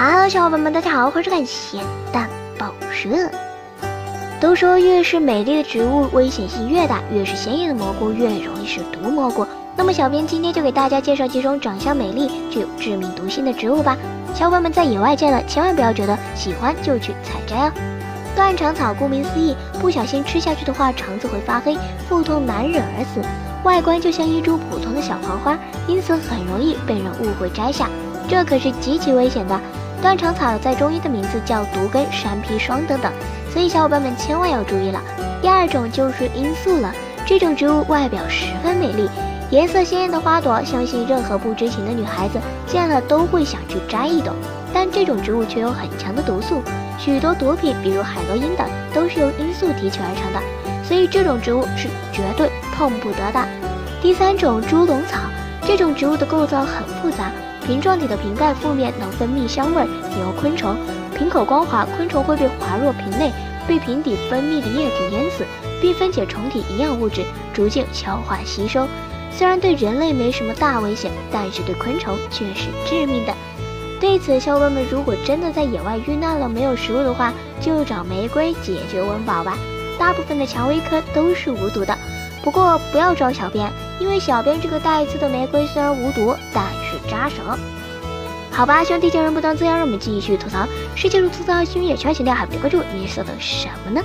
Hello，小伙伴们，大家好，欢迎收看咸蛋报社。都说越是美丽的植物，危险性越大；越是鲜艳的蘑菇，越容易是毒蘑菇。那么，小编今天就给大家介绍几种长相美丽、具有致命毒性的植物吧。小伙伴们在野外见了，千万不要觉得喜欢就去采摘哦。断肠草顾名思义，不小心吃下去的话，肠子会发黑，腹痛难忍而死，外观就像一株普通的小黄花，因此很容易被人误会摘下，这可是极其危险的。断肠草在中医的名字叫毒根、山砒霜等等，所以小伙伴们千万要注意了。第二种就是罂粟了，这种植物外表十分美丽，颜色鲜艳的花朵，相信任何不知情的女孩子见了都会想去摘一朵。但这种植物却有很强的毒素，许多毒品，比如海洛因等，都是由罂粟提取而成的，所以这种植物是绝对碰不得的。第三种猪笼草，这种植物的构造很复杂。瓶状体的瓶盖腹面能分泌香味，引诱昆虫；瓶口光滑，昆虫会被滑入瓶内，被瓶底分泌的液体淹死，并分解虫体营养物质，逐渐消化吸收。虽然对人类没什么大危险，但是对昆虫却是致命的。对此，小伙伴们如果真的在野外遇难了，没有食物的话，就找玫瑰解决温饱吧。大部分的蔷薇科都是无毒的，不过不要找小编，因为小编这个带刺的玫瑰虽然无毒，但是。扎手，好吧，希望地球人不当自由，让我们继续吐槽。世界如吐槽，新闻也圈闲聊，还不点关注，你搜的什么呢？